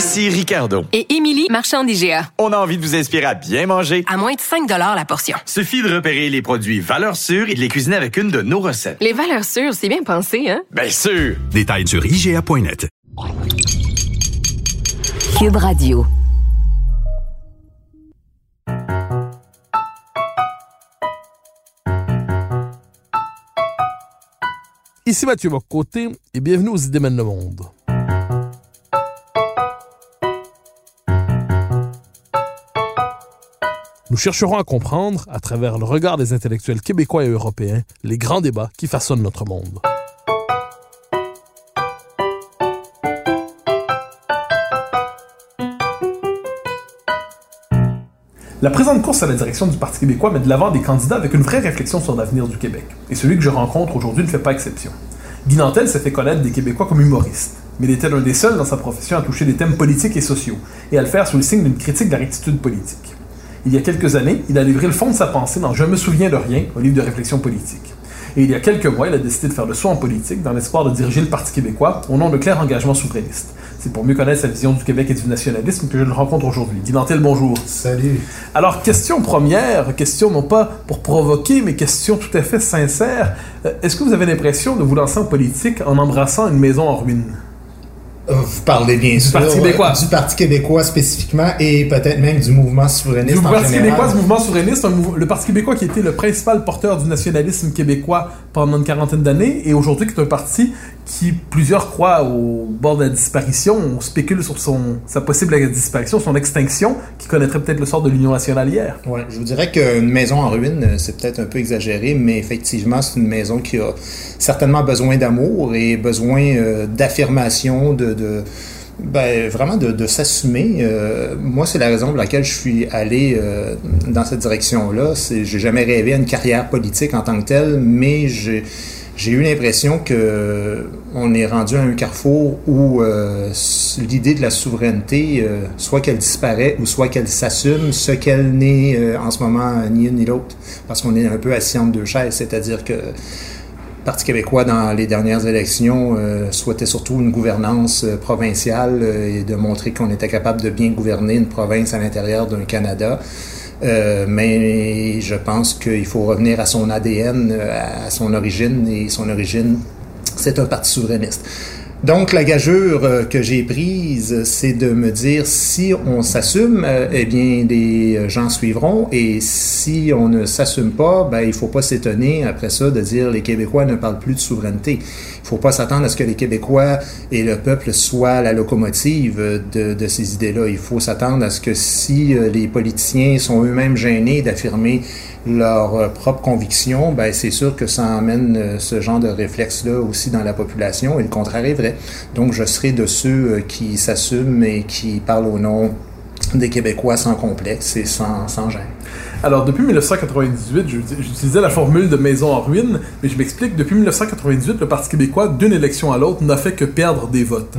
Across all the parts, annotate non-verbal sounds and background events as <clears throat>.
Ici Ricardo. Et Émilie, marchand d'IGA. On a envie de vous inspirer à bien manger. À moins de 5 la portion. Suffit de repérer les produits valeurs sûres et de les cuisiner avec une de nos recettes. Les valeurs sûres, c'est bien pensé, hein? Bien sûr! Détails sur IGA.net. Cube Radio. Ici Mathieu Bocoté et bienvenue aux Idées mènent le monde. Nous chercherons à comprendre, à travers le regard des intellectuels québécois et européens, les grands débats qui façonnent notre monde. La présente course à la direction du Parti québécois met de l'avant des candidats avec une vraie réflexion sur l'avenir du Québec. Et celui que je rencontre aujourd'hui ne fait pas exception. Guy Nantel s'est fait connaître des Québécois comme humoriste, mais il était l'un des seuls dans sa profession à toucher des thèmes politiques et sociaux, et à le faire sous le signe d'une critique de politique. Il y a quelques années, il a livré le fond de sa pensée dans Je me souviens de rien, au livre de réflexion politique. Et il y a quelques mois, il a décidé de faire le saut en politique dans l'espoir de diriger le Parti québécois au nom de clair engagement souverainiste. C'est pour mieux connaître sa vision du Québec et du nationalisme que je le rencontre aujourd'hui. Guy Nantel, bonjour. Salut. Alors, question première, question non pas pour provoquer, mais question tout à fait sincère. Euh, Est-ce que vous avez l'impression de vous lancer en politique en embrassant une maison en ruine? Vous parlez bien Du sûr Parti québécois. du Parti québécois spécifiquement et peut-être même du mouvement souverainiste Du en Parti général. québécois, du mouvement souverainiste, le Parti québécois qui était le principal porteur du nationalisme québécois pendant une quarantaine d'années, et aujourd'hui qui est un parti qui, plusieurs croient au bord de la disparition, on spécule sur son, sa possible disparition, son extinction, qui connaîtrait peut-être le sort de l'Union nationale hier. Ouais, je vous dirais qu'une maison en ruine, euh, c'est peut-être un peu exagéré, mais effectivement, c'est une maison qui a certainement besoin d'amour et besoin euh, d'affirmation, de, de ben, vraiment de, s'assumer. Euh, moi, c'est la raison pour laquelle je suis allé dans cette direction-là. J'ai jamais rêvé à une carrière politique en tant que telle, mais j'ai j'ai eu l'impression que on est rendu à un carrefour où euh, l'idée de la souveraineté, euh, soit qu'elle disparaît ou soit qu'elle s'assume, ce qu'elle n'est euh, en ce moment ni une ni l'autre, parce qu'on est un peu assis entre deux chaises, c'est-à-dire que le Parti québécois, dans les dernières élections, souhaitait surtout une gouvernance provinciale et de montrer qu'on était capable de bien gouverner une province à l'intérieur d'un Canada. Euh, mais je pense qu'il faut revenir à son ADN, euh, à son origine, et son origine, c'est un parti souverainiste. Donc, la gageure euh, que j'ai prise, c'est de me dire si on s'assume, euh, eh bien, des gens suivront, et si on ne s'assume pas, ben, il faut pas s'étonner après ça de dire les Québécois ne parlent plus de souveraineté. Il faut pas s'attendre à ce que les Québécois et le peuple soient la locomotive de, de ces idées-là. Il faut s'attendre à ce que si euh, les politiciens sont eux-mêmes gênés d'affirmer leurs euh, propres convictions, ben c'est sûr que ça emmène euh, ce genre de réflexe-là aussi dans la population, et le contraire est vrai. Donc, je serai de ceux euh, qui s'assument et qui parlent au nom des Québécois sans complexe et sans, sans gêne. Alors, depuis 1998, je- j'utilisais la formule de maison en ruine, mais je m'explique, depuis 1998, le Parti québécois, d'une élection à l'autre, n'a fait que perdre des votes.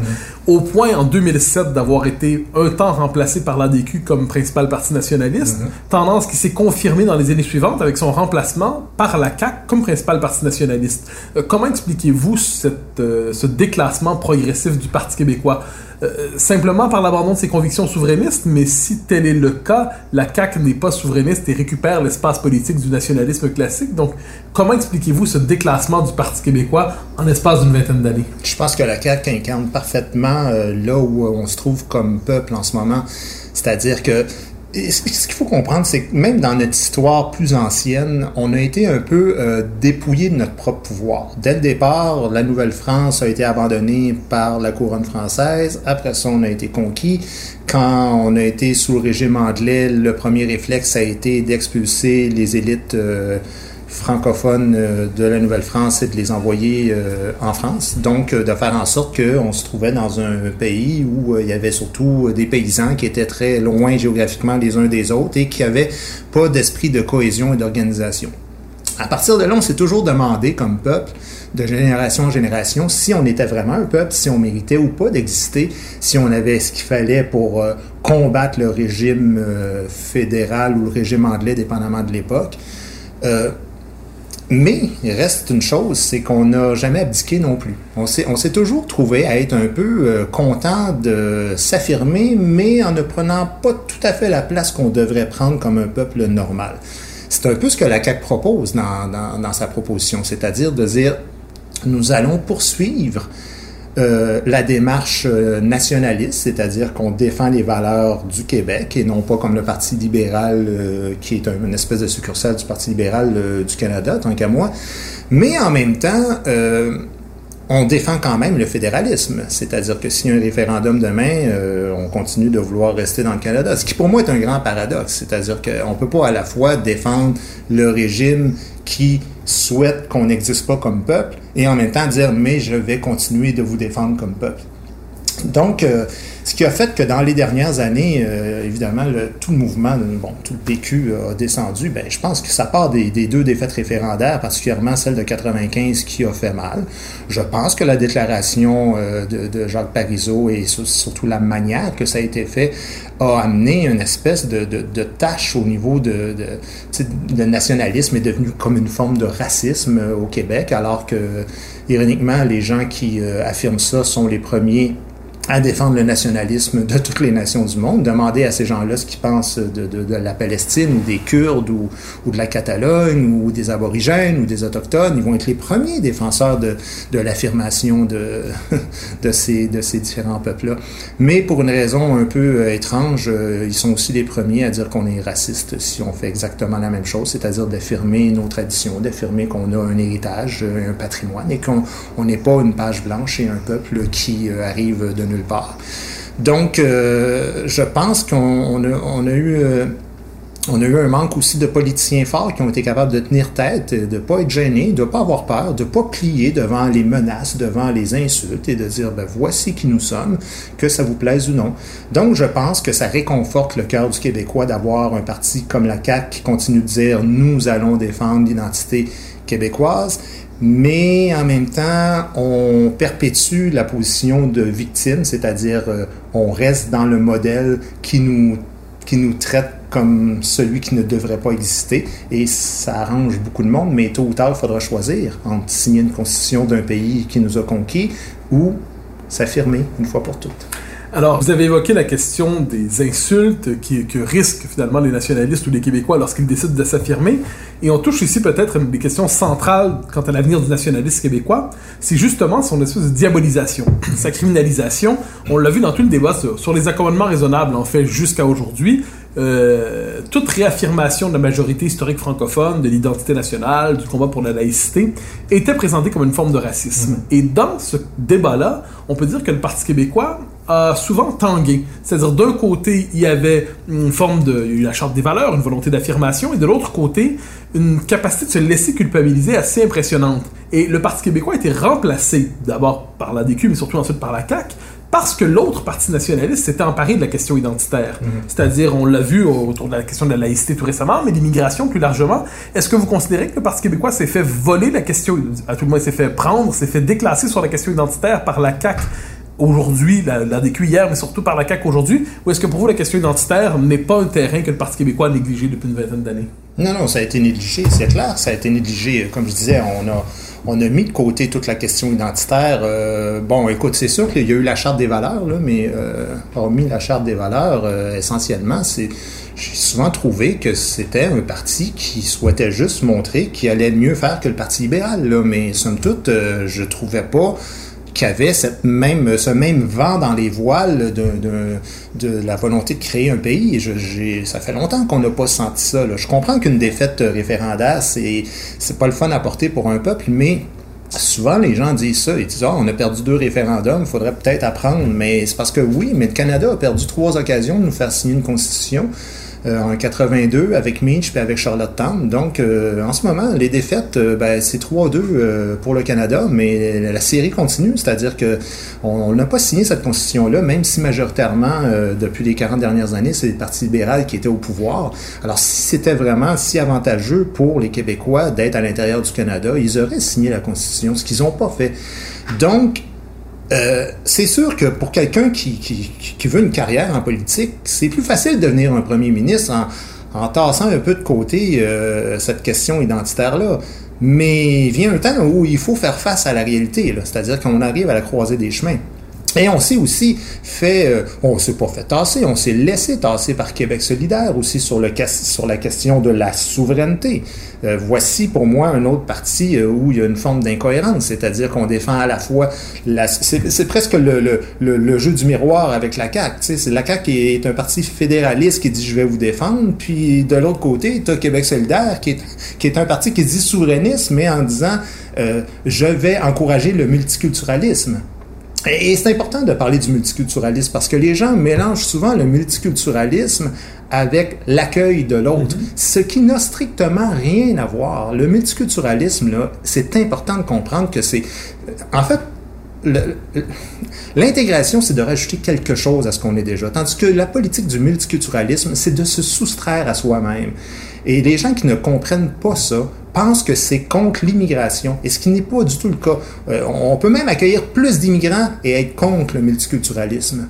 Au point, en 2007, d'avoir été un temps remplacé par l'ADQ comme principal parti nationaliste, tendance qui s'est confirmée dans les années suivantes avec son remplacement par la CAQ comme principal parti nationaliste. Euh, comment expliquez-vous cette, euh, ce déclassement progressif du Parti québécois? Euh, simplement par l'abandon de ses convictions souverainistes, mais si tel est le cas, la CAQ n'est pas souverainiste et récupère l'espace politique du nationalisme classique. Donc, comment expliquez-vous ce déclassement du Parti québécois en espace d'une vingtaine d'années? Je pense que la CAQ incarne parfaitement euh, là où on se trouve comme peuple en ce moment. C'est-à-dire que et ce qu'il faut comprendre, c'est que même dans notre histoire plus ancienne, on a été un peu euh, dépouillé de notre propre pouvoir. Dès le départ, la Nouvelle-France a été abandonnée par la couronne française. Après ça, on a été conquis. Quand on a été sous le régime anglais, le premier réflexe a été d'expulser les élites euh, francophones euh, de la Nouvelle-France et de les envoyer euh, en France. Donc, euh, de faire en sorte qu'on se trouvait dans un pays où il y avait surtout des paysans qui étaient très loin géographiquement les uns des autres et qui n'avaient pas d'esprit de cohésion et d'organisation. À partir de là, on s'est toujours demandé comme peuple, de génération en génération, si on était vraiment un peuple, si on méritait ou pas d'exister, si on avait ce qu'il fallait pour combattre le régime fédéral ou le régime anglais, dépendamment de l'époque. Mais reste une chose, c'est qu'on n'a jamais abdiqué non plus. On s'est, toujours trouvé à être un peu euh, content de s'affirmer, mais en ne prenant pas tout à fait la place qu'on devrait prendre comme un peuple normal. C'est un peu ce que la CAQ propose dans, dans sa proposition, c'est-à-dire de dire nous allons poursuivre euh, la démarche euh, nationaliste, c'est-à-dire qu'on défend les valeurs du Québec et non pas comme le Parti libéral euh, qui est une espèce de succursale du Parti libéral du Canada, tant qu'à moi. Mais en même temps, on défend quand même le fédéralisme, c'est-à-dire que s'il y a un référendum demain, on continue de vouloir rester dans le Canada, ce qui pour moi est un grand paradoxe, c'est-à-dire qu'on ne peut pas à la fois défendre le régime qui souhaite qu'on n'existe pas comme peuple et en même temps dire mais je vais continuer de vous défendre comme peuple. Donc, euh, ce qui a fait que dans les dernières années, euh, évidemment, tout le mouvement, bon, tout le PQ a descendu. Ben, je pense que ça part des, deux défaites référendaires, particulièrement celle de 95 qui a fait mal. Je pense que la déclaration euh, de, Jacques Parizeau et surtout la manière que ça a été fait a amené une espèce de, de, tâche au niveau de, de, nationalisme est devenu comme une forme de racisme au Québec, alors que, ironiquement, les gens qui affirment ça sont les premiers à défendre le nationalisme de toutes les nations du monde. Demander à ces gens-là ce qu'ils pensent de, de, de, la Palestine ou des Kurdes ou, ou, de la Catalogne ou des Aborigènes ou des Autochtones. Ils vont être les premiers défenseurs de, de l'affirmation de, <laughs> de, ces, de ces différents peuples-là. Mais pour une raison un peu euh, étrange, euh, ils sont aussi les premiers à dire qu'on est raciste si on fait exactement la même chose, c'est-à-dire d'affirmer nos traditions, d'affirmer qu'on a un héritage, euh, un patrimoine et qu'on n'est pas une page blanche et un peuple qui arrive de Donc, euh, je pense qu'on. Euh, a eu un manque aussi de politiciens forts qui ont été capables de tenir tête, de ne pas être gênés, de ne pas avoir peur, de ne pas plier devant les menaces, devant les insultes et de dire ben, voici qui nous sommes, que ça vous plaise ou non. Donc je pense que ça réconforte le cœur du Québécois d'avoir un parti comme la CAQ qui continue de dire nous allons défendre l'identité québécoise mais en même temps, on perpétue la position de victime, c'est-à-dire euh, on reste dans le modèle qui nous, qui nous traite comme celui qui ne devrait pas exister, et ça arrange beaucoup de monde, mais tôt ou tard, il faudra choisir entre signer une constitution d'un pays qui nous a conquis ou s'affirmer une fois pour toutes. Alors, vous avez évoqué la question des insultes qui, que risquent finalement les nationalistes ou les Québécois lorsqu'ils décident de s'affirmer. Et on touche ici peut-être une des questions centrales quant à l'avenir du nationalisme québécois. C'est justement son espèce de diabolisation, <clears throat> sa criminalisation. On l'a vu dans tout le débat sur, sur les accommodements raisonnables, en fait, jusqu'à aujourd'hui. Euh, toute réaffirmation de la majorité historique francophone, de l'identité nationale, du combat pour la laïcité, était présentée comme une forme de racisme. Mm-hmm. Et dans ce débat-là, on peut dire que le Parti québécois souvent tangué. C'est-à-dire, d'un côté, il y avait une forme de... Il y a eu la charte des valeurs, une volonté d'affirmation, et de l'autre côté, une capacité de se laisser culpabiliser assez impressionnante. Et le Parti québécois a été remplacé, d'abord par la DQ, mais surtout ensuite par la CAQ, parce que l'autre parti nationaliste s'était emparé de la question identitaire. Mhm. C'est-à-dire, on l'a vu autour de la question de la laïcité tout récemment, mais l'immigration plus largement. Est-ce que vous considérez que le Parti québécois s'est fait voler la question, à tout le moins s'est fait prendre, s'est fait déclasser sur la question identitaire par la CAQ aujourd'hui, la, la DQ hier, mais surtout par la CAQ aujourd'hui, ou est-ce que pour vous la question identitaire n'est pas un terrain que le Parti québécois a négligé depuis une vingtaine d'années? Non, non, ça a été négligé, c'est clair, ça a été négligé. Comme je disais, on a on a mis de côté toute la question identitaire. Euh, bon, écoute, c'est sûr qu'il y a eu la charte des valeurs, mais euh, hormis la charte des valeurs, euh, essentiellement, c'est j'ai souvent trouvé que c'était un parti qui souhaitait juste montrer qu'il allait mieux faire que le Parti libéral, mais somme toute, je trouvais pas avait même, ce même vent dans les voiles de, la volonté de créer un pays. Ça fait longtemps qu'on n'a pas senti ça. Je comprends qu'une défaite référendaire, c'est, c'est pas le fun à porter pour un peuple, mais souvent les gens disent ça. Ils disent Ah, on a perdu deux référendums, il faudrait peut-être apprendre. Mais c'est parce que oui, mais le Canada a perdu trois occasions de nous faire signer une constitution. Euh, en 82 avec Minch puis avec Charlottetown. Donc, euh, en ce moment, les défaites, euh, ben, c'est 3-2 euh, pour le Canada, mais la série continue, c'est-à-dire que on n'a pas signé cette constitution-là, même si majoritairement, depuis les 40 dernières années, c'est le Parti libéral qui était au pouvoir. Alors, si c'était vraiment si avantageux pour les Québécois d'être à l'intérieur du Canada, ils auraient signé la constitution, ce qu'ils n'ont pas fait. Donc, euh, c'est sûr que pour quelqu'un qui, qui, qui veut une carrière en politique, c'est plus facile de devenir un premier ministre en, en tassant un peu de côté euh, cette question identitaire-là. Mais vient un temps où il faut faire face à la réalité, c'est-à-dire qu'on arrive à la croisée des chemins. Et on s'est aussi fait, euh, on s'est pas fait tasser, on s'est laissé tasser par Québec solidaire aussi sur, le, sur la question de la souveraineté. Euh, voici pour moi un autre parti euh, où il y a une forme d'incohérence, c'est-à-dire qu'on défend à la fois, la, c'est, presque le, le, le, jeu du miroir avec la CAQ. C'est la CAQ qui est un parti fédéraliste qui dit je vais vous défendre, puis de l'autre côté, tu as Québec solidaire qui est, qui est un parti qui dit souverainiste, mais en disant euh, je vais encourager le multiculturalisme. Et c'est important de parler du multiculturalisme parce que les gens mélangent souvent le multiculturalisme avec l'accueil de l'autre, ce qui n'a strictement rien à voir. Le multiculturalisme, là, c'est important de comprendre que c'est... En fait, l'intégration, c'est de rajouter quelque chose à ce qu'on est déjà. Tandis que la politique du multiculturalisme, c'est de se soustraire à soi-même. Et les gens qui ne comprennent pas ça pensent que c'est contre l'immigration, et ce qui n'est pas du tout le cas. Euh, on peut même accueillir plus d'immigrants et être contre le multiculturalisme.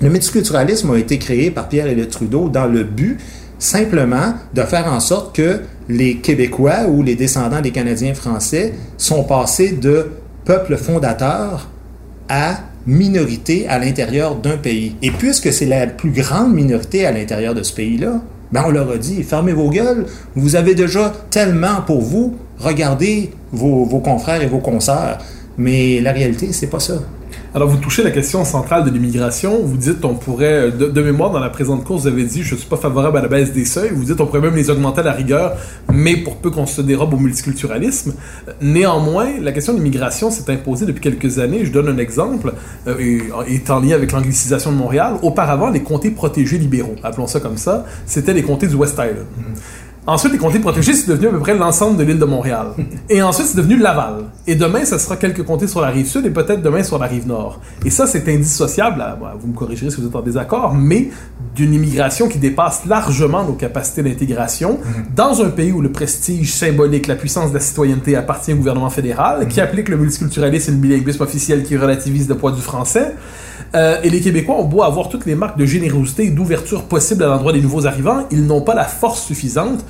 Le multiculturalisme a été créé par Pierre Elliott Trudeau dans le but simplement de faire en sorte que les Québécois ou les descendants des Canadiens français sont passés de peuple fondateur à minorité à l'intérieur d'un pays. Et puisque c'est la plus grande minorité à l'intérieur de ce pays-là, ben on leur a dit, fermez vos gueules, vous avez déjà tellement pour vous, regardez vos, vos confrères et vos consoeurs. Mais la réalité, c'est pas ça. Alors, vous touchez la question centrale de l'immigration. Vous dites, on pourrait, de, de mémoire, dans la présente course, vous avez dit, je suis pas favorable à la baisse des seuils. Vous dites, on pourrait même les augmenter à la rigueur, mais pour peu qu'on se dérobe au multiculturalisme. Néanmoins, la question de l'immigration s'est imposée depuis quelques années. Je donne un exemple, euh, et, en lien avec l'anglicisation de Montréal. Auparavant, les comtés protégés libéraux, appelons ça comme ça, c'était les comtés du West Island. Ensuite, les comtés protégés, c'est devenu à peu près l'ensemble de l'île de Montréal. <laughs> Et ensuite, c'est devenu Laval. Et demain, ça sera quelques comtés sur la rive sud et peut-être demain sur la rive nord. Et ça, c'est indissociable, à- bon, vous me corrigerez si vous êtes en désaccord, mais d'une immigration qui dépasse largement nos capacités d'intégration dans un pays où le prestige symbolique, la puissance de la citoyenneté appartient au gouvernement fédéral, qui applique le multiculturalisme et le bilinguisme officiel qui relativise le poids du français. Euh, et les Québécois ont beau avoir toutes les marques de générosité et d'ouverture possibles à l'endroit des nouveaux arrivants, ils n'ont pas la force suffisante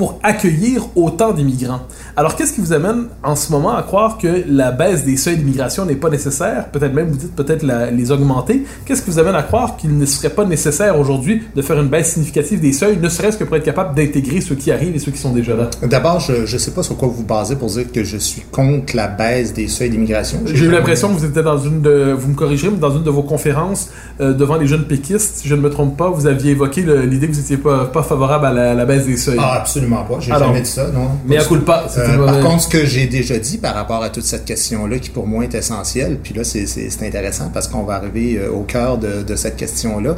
pour accueillir autant d'immigrants. Alors, qu'est-ce qui vous amène en ce moment à croire que la baisse des seuils d'immigration n'est pas nécessaire? Peut-être même, vous dites peut-être les augmenter. Qu'est-ce qui vous amène à croire qu'il ne serait pas nécessaire aujourd'hui de faire une baisse significative des seuils, ne serait-ce que pour être capable d'intégrer ceux qui arrivent et ceux qui sont déjà là? D'abord, je ne sais pas sur quoi vous basez pour dire que je suis contre la baisse des seuils d'immigration. J'ai eu l'impression que vous étiez dans une de, vous me corrigerez, mais dans une de vos conférences euh, devant les jeunes péquistes, si je ne me trompe pas, vous aviez évoqué l'idée que vous n'étiez pas, pas favorable à la, la baisse des seuils. Ah, absolument pas. J'ai jamais dit ça, non. mais à coup de pas, Euh, par contre, ce que j'ai déjà dit par rapport à toute cette question-là, qui pour moi est essentielle, puis là, c'est- intéressant parce qu'on va arriver euh, au cœur de, de cette question-là,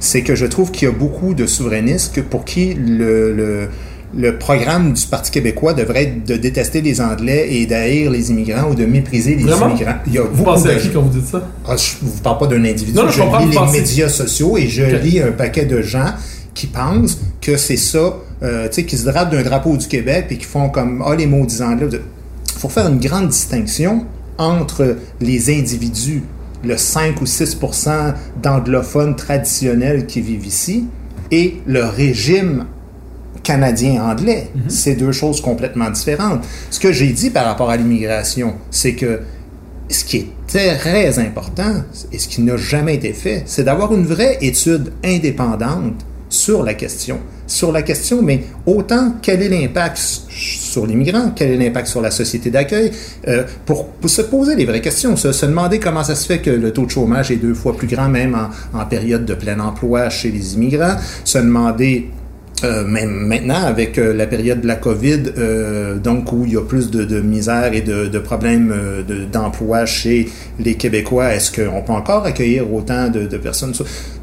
c'est que je trouve qu'il y a beaucoup de souverainistes que pour qui le, le, le programme du Parti québécois devrait être de détester les Anglais et d'haïr les immigrants ou de mépriser les Vraiment? immigrants. Il y a Vous pensez de à qui quand vous dites ça? Ah, je ne vous parle pas d'un individu. Non, non, je je lis les pensez- médias sociaux et je lis un paquet de gens qui pensent que c'est ça, euh, qui se drapent d'un drapeau du Québec et qui font comme ah les maudits anglais. Il faut faire une grande distinction entre les individus, le 5 ou 6% d'anglophones traditionnels qui vivent ici, et le régime canadien-anglais. C'est deux choses complètement différentes. Ce que j'ai dit par rapport à l'immigration, c'est que ce qui est très important et ce qui n'a jamais été fait, c'est d'avoir une vraie étude indépendante sur la question. Sur la question, mais autant quel est l'impact sur l'immigrant, quel est l'impact sur la société d'accueil, euh, pour, se poser les vraies questions, se, se demander comment ça se fait que le taux de chômage est deux fois plus grand, même en, en période de plein emploi chez les immigrants, se demander euh, maintenant, avec euh, la période de la COVID, euh, donc où il y a plus de, misère et de, problèmes de- d'emploi chez les Québécois, est-ce qu'on peut encore accueillir autant de, personnes?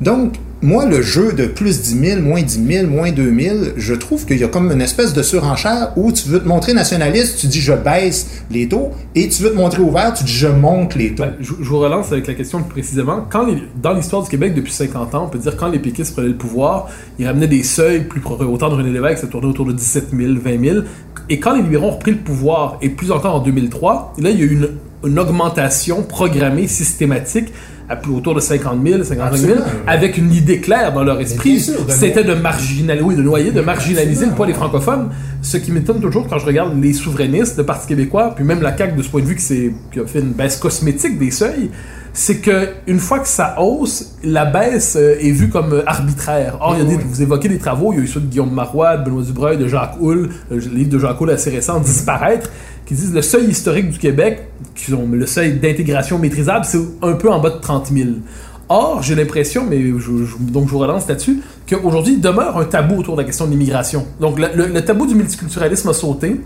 Donc, moi, le jeu de plus 10 000, moins 10 000, moins 2 000, je trouve qu'il y a comme une espèce de surenchère où tu veux te montrer nationaliste, tu dis je baisse les taux, et tu veux te montrer ouvert, tu dis je monte les taux. Ben, je, vous relance avec la question plus précisément. Quand dans l'histoire du Québec depuis 50 ans, on peut dire quand les péquistes prenaient le pouvoir, ils ramenaient des seuils plus autant de René Lévesque, ça tournait autour de 17 000, 20 000. Et quand les libéraux ont repris le pouvoir, et plus encore en 2003, là, il y a eu une, une augmentation programmée, systématique, à plus autour de 50 000, 55 000, Absolument. avec une idée claire dans leur esprit. C'était de marginaliser, oui, de noyer, de marginaliser le poids des francophones. Ce qui m'étonne toujours quand je regarde les souverainistes, le Parti québécois, puis même la CAQ de ce point de vue qui, qui a fait une baisse cosmétique des seuils, c'est que une fois que ça hausse, la baisse euh, est vue comme euh, arbitraire. Or, il y a des, vous évoquez des travaux, il y a eu ceux de Guillaume Marois, de Benoît Dubreuil, de Jacques Houle, euh, le livre de Jacques Houle assez récent, Disparaître, qui disent le seuil historique du Québec, ont le seuil d'intégration maîtrisable, c'est un peu en bas de 30 000. Or, j'ai l'impression, mais je, donc je vous relance là-dessus, qu'aujourd'hui, demeure un tabou autour de la question de l'immigration. Donc, le- le tabou du multiculturalisme a sauté.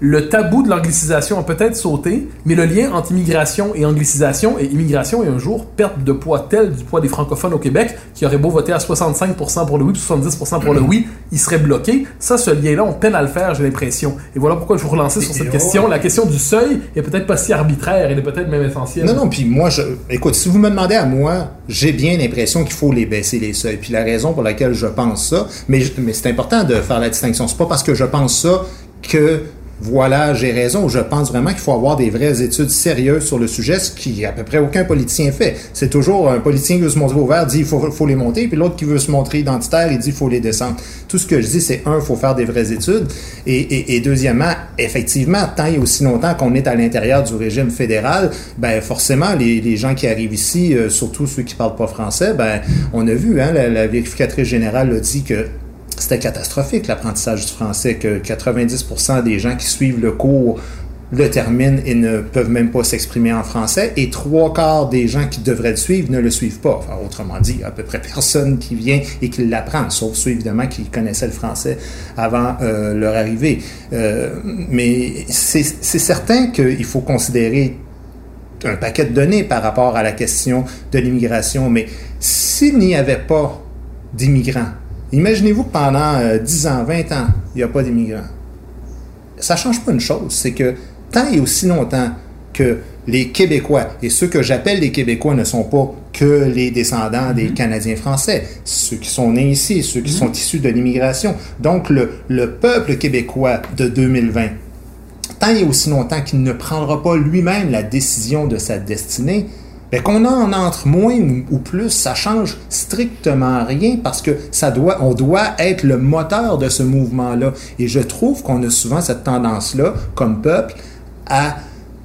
Le tabou de l'anglicisation a peut-être sauté, mais le lien entre immigration et anglicisation et immigration est un jour perte de poids tel du poids des francophones au Québec qui aurait beau voter à 65% pour le oui, puis 70% pour le oui, il serait bloqué. Ça, ce lien-là, on peine à le faire, j'ai l'impression. Et voilà pourquoi je vous relancer sur cette Et- question. La question du seuil est peut-être pas si arbitraire, elle est peut-être même essentielle. Non, non, puis moi, je, écoute, si vous me demandez à moi, j'ai bien l'impression qu'il faut les baisser, les seuils. Puis la raison pour laquelle je pense ça, mais, mais c'est important de faire la distinction. C'est pas parce que je pense ça que, voilà, j'ai raison. Je pense vraiment qu'il faut avoir des vraies études sérieuses sur le sujet, ce qui à peu près aucun politicien fait. C'est toujours un politicien qui veut se montrer ouvert, dit il faut, faut les monter, puis l'autre qui veut se montrer identitaire, il dit il faut les descendre. Tout ce que je dis, c'est un, il faut faire des vraies études, et, et, et deuxièmement, effectivement, tant et aussi longtemps qu'on est à l'intérieur du régime fédéral, ben forcément, les, les gens qui arrivent ici, euh, surtout ceux qui parlent pas français, ben on a vu, hein, la, la vérificatrice générale a dit que c'était catastrophique l'apprentissage du français, que 90% des gens qui suivent le cours le terminent et ne peuvent même pas s'exprimer en français, et trois quarts des gens qui devraient le suivre ne le suivent pas. Autrement dit, à peu près personne qui vient et qui l'apprend, sauf ceux évidemment qui connaissaient le français avant euh, leur arrivée. Euh, mais c'est certain qu'il faut considérer un paquet de données par rapport à la question de l'immigration, mais s'il n'y avait pas d'immigrants, imaginez-vous que pendant euh, 10 ans, 20 ans, il n'y a pas d'immigrants. Ça change pas une chose, c'est que tant et aussi longtemps que les Québécois, et ceux que j'appelle les Québécois ne sont pas que les descendants des Canadiens français, ceux qui sont nés ici, ceux qui sont issus de l'immigration. Donc le, le peuple québécois de 2020, tant et aussi longtemps qu'il ne prendra pas lui-même la décision de sa destinée, ben qu'on en entre moins ou plus, ça change strictement rien parce que ça doit, on doit être le moteur de ce mouvement-là. Et je trouve qu'on a souvent cette tendance-là, comme peuple, à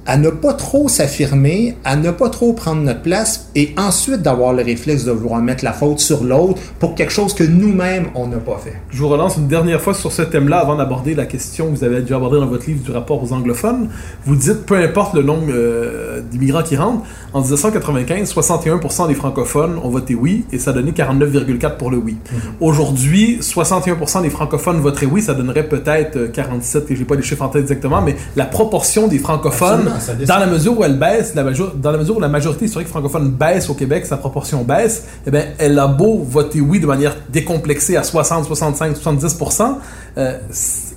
à ne pas trop s'affirmer, à ne pas trop prendre notre place et ensuite d'avoir le réflexe de vouloir mettre la faute sur l'autre pour quelque chose que nous-mêmes, on n'a pas fait. Je vous relance une dernière fois sur ce thème-là avant d'aborder la question que vous avez dû aborder dans votre livre du rapport aux anglophones. Vous dites, peu importe le nombre euh, d'immigrants qui rentrent, en 1995, 61% des francophones ont voté oui et ça donnait 49,4 pour le oui. Aujourd'hui, 61% des francophones voteraient oui, ça donnerait peut-être euh, 47, et j'ai pas les chiffres en tête exactement, mais la proportion des francophones, Absolument. Dans la mesure où elle baisse, la major- dans la mesure où la majorité historique francophone baisse au Québec, sa proportion baisse, eh bien, elle a beau voter oui de manière décomplexée à 60, 65, 70%, euh,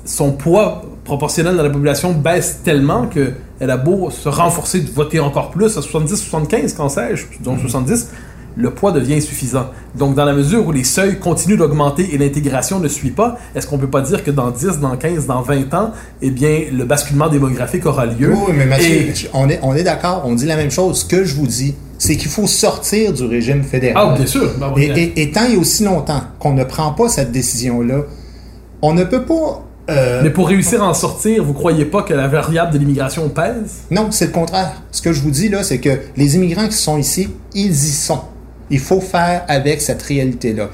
son poids proportionnel dans la population baisse tellement que elle a beau se renforcer de voter encore plus à 70, 75, quand sais-je, donc 70, le poids devient insuffisant. Donc, dans la mesure où les seuils continuent d'augmenter et l'intégration ne suit pas, est-ce qu'on peut pas dire que dans 10, dans 15, dans 20 ans, eh bien, le basculement démographique aura lieu? Oui, mais Mathieu, Et- on est, on est d'accord, on dit la même chose. Ce que je vous dis, c'est qu'il faut sortir du régime fédéral. Ah, bien sûr. Ben, oui. Et, et- et tant et aussi longtemps qu'on ne prend pas cette décision-là, on ne peut pas... euh, Mais pour réussir à en sortir, vous croyez pas que la variable de l'immigration pèse? Non, c'est le contraire. Ce que je vous dis là, c'est que les immigrants qui sont ici, ils y sont. Il faut faire avec cette réalité-là.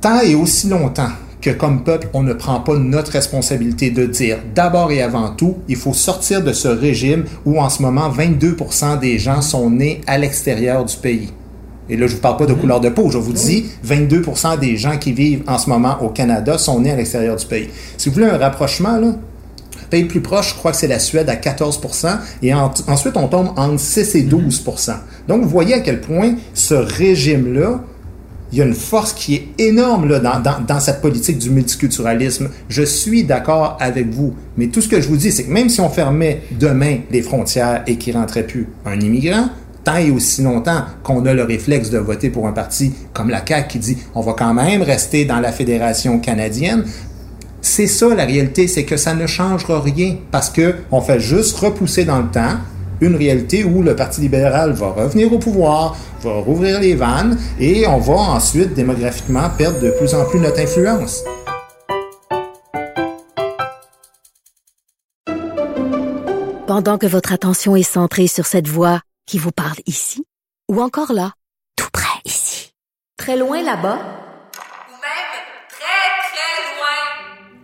Tant et aussi longtemps que comme peuple, on ne prend pas notre responsabilité de dire d'abord et avant tout, il faut sortir de ce régime où en ce moment 22% des gens sont nés à l'extérieur du pays. Et là, je vous parle pas de couleur de peau, je vous dis 22% des gens qui vivent en ce moment au Canada sont nés à l'extérieur du pays. Si vous voulez un rapprochement, là, plus proche, je crois que c'est la Suède à 14 et en- ensuite on tombe entre 6 et 12 Donc vous voyez à quel point ce régime-là, il y a une force qui est énorme là, dans, dans, cette politique du multiculturalisme. Je suis d'accord avec vous, mais tout ce que je vous dis, c'est que même si on fermait demain les frontières et qu'il rentrait plus un immigrant, tant et aussi longtemps qu'on a le réflexe de voter pour un parti comme la CAQ qui dit on va quand même rester dans la fédération canadienne, c'est ça la réalité, c'est que ça ne changera rien parce que on fait juste repousser dans le temps une réalité où le Parti libéral va revenir au pouvoir, va rouvrir les vannes et on va ensuite démographiquement perdre de plus en plus notre influence. Pendant que votre attention est centrée sur cette voix qui vous parle ici, ou encore là, tout près ici, très loin là-bas, Ou même très, très loin.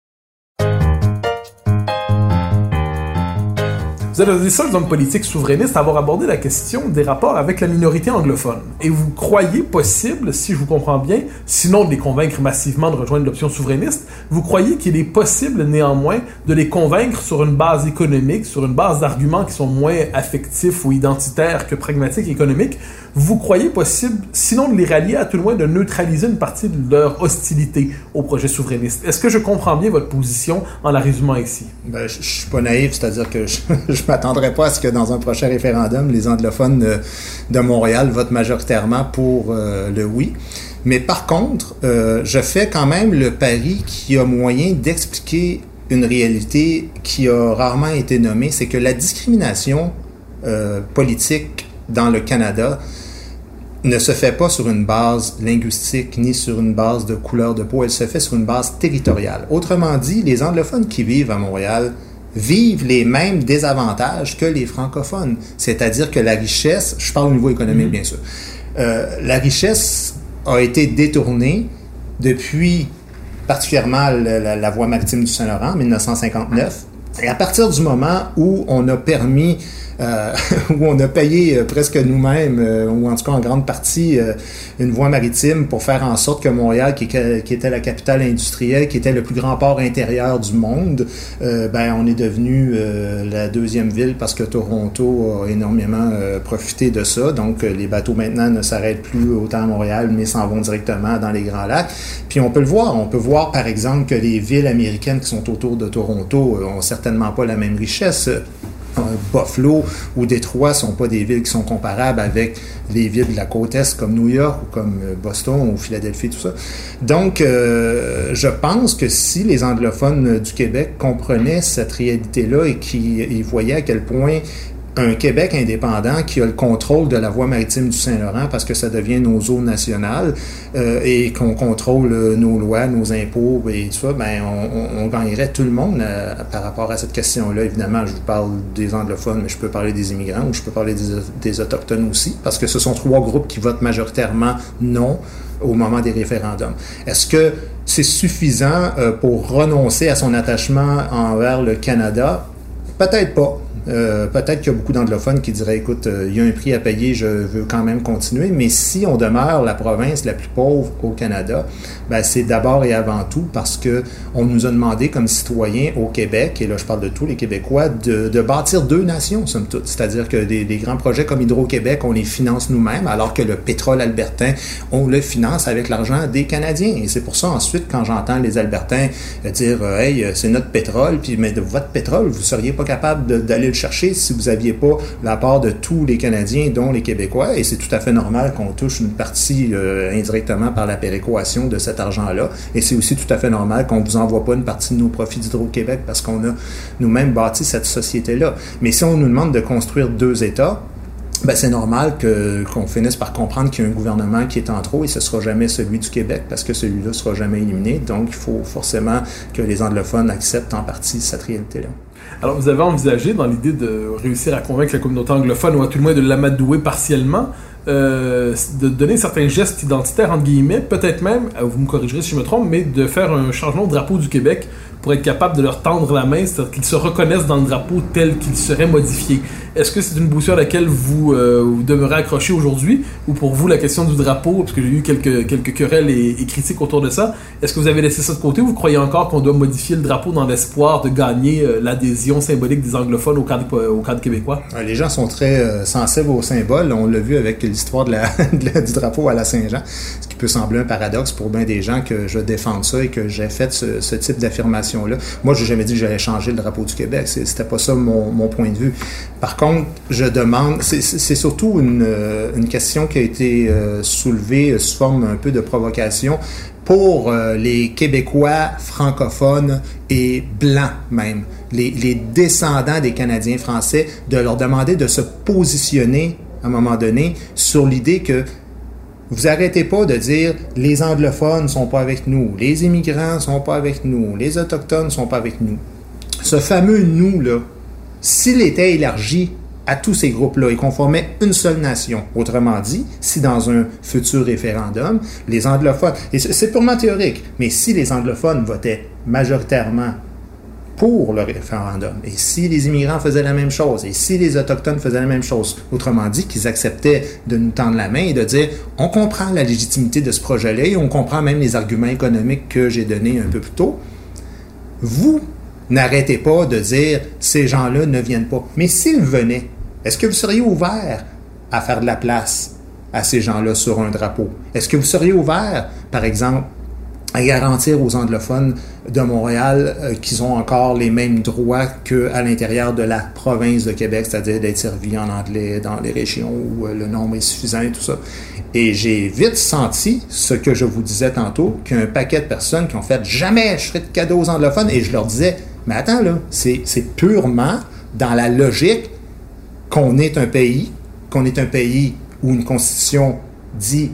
Vous êtes un des seuls hommes politiques souverainistes à avoir abordé la question des rapports avec la minorité anglophone. Et vous croyez possible, si je vous comprends bien, sinon de les convaincre massivement de rejoindre l'option souverainiste, vous croyez qu'il est possible néanmoins de les convaincre sur une base économique, sur une base d'arguments qui sont moins affectifs ou identitaires que pragmatiques et économiques, vous croyez possible, sinon de les rallier à tout le moins de neutraliser une partie de leur hostilité au projet souverainiste? Est-ce que je comprends bien votre position en la résumant ici? Ben, je, suis pas naïf, c'est-à-dire que je <laughs> m'attendrai pas à ce que dans un prochain référendum, les anglophones de, de Montréal votent majoritairement pour euh, le oui. Mais par contre, euh, je fais quand même le pari qu'il y a moyen d'expliquer une réalité qui a rarement été nommée, c'est que la discrimination euh, politique dans le Canada ne se fait pas sur une base linguistique ni sur une base de couleur de peau, elle se fait sur une base territoriale. Autrement dit, les anglophones qui vivent à Montréal vivent les mêmes désavantages que les francophones. C'est-à-dire que la richesse, je parle au niveau économique bien sûr, euh, la richesse a été détournée depuis particulièrement la, la, la voie maritime du Saint-Laurent en 1959. Et à partir du moment où on a permis euh, <laughs> où on a payé euh, presque nous-mêmes, euh, ou en tout cas en grande partie, une voie maritime pour faire en sorte que Montréal, qui, était la capitale industrielle, qui était le plus grand port intérieur du monde, ben on est devenu la deuxième ville parce que Toronto a énormément profité de ça. Donc les bateaux maintenant ne s'arrêtent plus autant à Montréal, mais s'en vont directement dans les Grands Lacs. Puis on peut le voir. On peut voir par exemple que les villes américaines qui sont autour de Toronto ont certainement pas la même richesse. Buffalo ou Détroit sont pas des villes qui sont comparables avec les villes de la côte est comme New York ou comme Boston ou Philadelphie, tout ça. Donc, euh, je pense que si les anglophones du Québec comprenaient cette réalité-là et qu'ils voyaient à quel point un Québec indépendant qui a le contrôle de la voie maritime du Saint-Laurent parce que ça devient nos eaux nationales euh, et qu'on contrôle euh, nos lois, nos impôts et tout ça, ben on, on, gagnerait tout le monde euh, par rapport à cette question-là. Évidemment, je vous parle des anglophones, mais je peux parler des immigrants ou je peux parler des, des autochtones aussi parce que ce sont trois groupes qui votent majoritairement non au moment des référendums. Est-ce que c'est suffisant euh, pour renoncer à son attachement envers le Canada? Peut-être pas. Euh, peut-être qu'il y a beaucoup d'anglophones qui diraient écoute, euh, il y a un prix à payer, je veux quand même continuer. Mais si on demeure la province la plus pauvre au Canada, ben, c'est d'abord et avant tout parce que on nous a demandé comme citoyens au Québec, et là je parle de tous les Québécois, de, bâtir deux nations, somme toute. C'est-à-dire que des, des, grands projets comme Hydro-Québec, on les finance nous-mêmes, alors que le pétrole albertain, on le finance avec l'argent des Canadiens. Et c'est pour ça ensuite, quand j'entends les Albertains dire Hey, c'est notre pétrole, puis mais de votre pétrole, vous seriez pas capable d'aller le chercher si vous n'aviez pas la part de tous les Canadiens, dont les Québécois. Et c'est tout à fait normal qu'on touche une partie euh, indirectement par la péréquation de cet argent-là. Et c'est aussi tout à fait normal qu'on ne vous envoie pas une partie de nos profits d'Hydro-Québec parce qu'on a nous-mêmes bâti cette société-là. Mais si on nous demande de construire deux États, ben, c'est normal qu'on finisse par comprendre qu'il y a un gouvernement qui est en trop et ce sera jamais celui du Québec parce que celui-là sera jamais éliminé. Donc, il faut forcément que les anglophones acceptent en partie cette réalité-là. Alors, vous avez envisagé, dans l'idée de réussir à convaincre la communauté anglophone, ou à tout le moins de l'amadouer partiellement, euh, de donner certains gestes identitaires, entre guillemets, peut-être même, euh, vous me corrigerez si je me trompe, mais de faire un changement de drapeau du Québec pour être capable de leur tendre la main, c'est-à-dire qu'ils se reconnaissent dans le drapeau tel qu'il serait modifié. Est-ce que c'est une boussole à laquelle vous, euh, demeurez accroché aujourd'hui, ou pour vous la question du drapeau, parce que j'ai eu quelques, quelques querelles et, critiques autour de ça, est-ce que vous avez laissé ça de côté ou vous croyez encore qu'on doit modifier le drapeau dans l'espoir de gagner euh, l'adhésion symbolique des anglophones au cadre, au cadre québécois? Les gens sont très euh, sensibles aux symboles. On l'a vu avec l'histoire <laughs> du drapeau à la Saint-Jean, ce qui peut sembler un paradoxe pour bien des gens que je défende ça et que j'ai fait ce, type d'affirmation-là. Moi, j'ai jamais dit que j'allais changer le drapeau du Québec. C'était pas ça mon, point de vue. Par contre, je demande, c'est- surtout une, euh, une question qui a été euh, soulevée sous forme un peu de provocation pour euh, les Québécois francophones et blancs même, les descendants des Canadiens français, de leur demander de se positionner à un moment donné sur l'idée que vous arrêtez pas de dire les anglophones sont pas avec nous, les immigrants sont pas avec nous, les autochtones sont pas avec nous. Ce fameux nous là, s'il était élargi à tous ces groupes-là et qu'on formait une seule nation, autrement dit, si dans un futur référendum, les anglophones, et c'est purement théorique, mais si les anglophones votaient majoritairement pour le référendum. Et si les immigrants faisaient la même chose, et si les autochtones faisaient la même chose, autrement dit, qu'ils acceptaient de nous tendre la main et de dire, on comprend la légitimité de ce projet-là et on comprend même les arguments économiques que j'ai donnés un peu plus tôt, vous n'arrêtez pas de dire, ces gens-là ne viennent pas. Mais s'ils venaient, est-ce que vous seriez ouvert à faire de la place à ces gens-là sur un drapeau? Est-ce que vous seriez ouvert, par exemple, à garantir aux anglophones de Montréal euh, qu'ils ont encore les mêmes droits qu'à l'intérieur de la province de Québec, c'est-à-dire d'être servis en anglais dans les régions où euh, le nombre est suffisant et tout ça. Et j'ai vite senti ce que je vous disais tantôt, qu'un paquet de personnes qui ont fait jamais je ferai de cadeaux aux anglophones, et je leur disais, mais attends là, c'est c'est purement dans la logique qu'on est un pays, qu'on est un pays où une constitution dit